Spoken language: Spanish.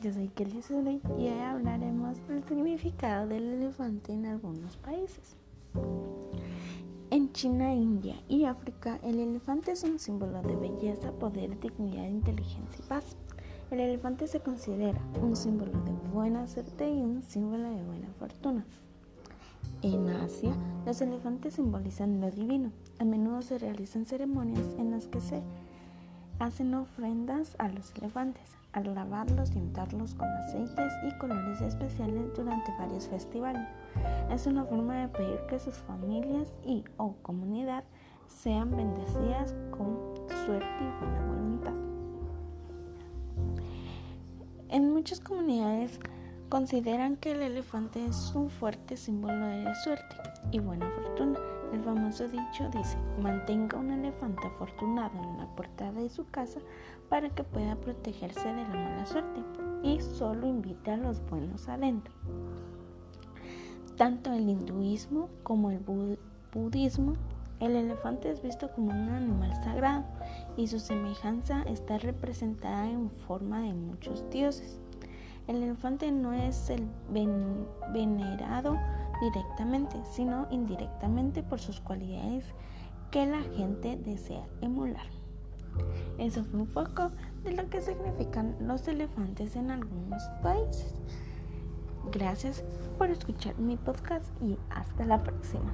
yo soy Kelly Zuley y hoy hablaremos del significado del elefante en algunos países. En China, India y África, el elefante es un símbolo de belleza, poder, dignidad, inteligencia y paz. El elefante se considera un símbolo de buena suerte y un símbolo de buena fortuna. En Asia, los elefantes simbolizan lo divino. A menudo se realizan ceremonias en las que se hacen ofrendas a los elefantes, al lavarlos y untarlos con aceites y colores especiales durante varios festivales. Es una forma de pedir que sus familias y o comunidad sean bendecidas con suerte y buena voluntad. En muchas comunidades consideran que el elefante es un fuerte símbolo de suerte y buena fortuna. El famoso dicho dice, mantenga un elefante afortunado en la portada de su casa para que pueda protegerse de la mala suerte y solo invite a los buenos adentro. Tanto el hinduismo como el budismo, el elefante es visto como un animal sagrado y su semejanza está representada en forma de muchos dioses. El elefante no es el venerado directamente, sino indirectamente por sus cualidades que la gente desea emular. Eso fue un poco de lo que significan los elefantes en algunos países. Gracias por escuchar mi podcast y hasta la próxima.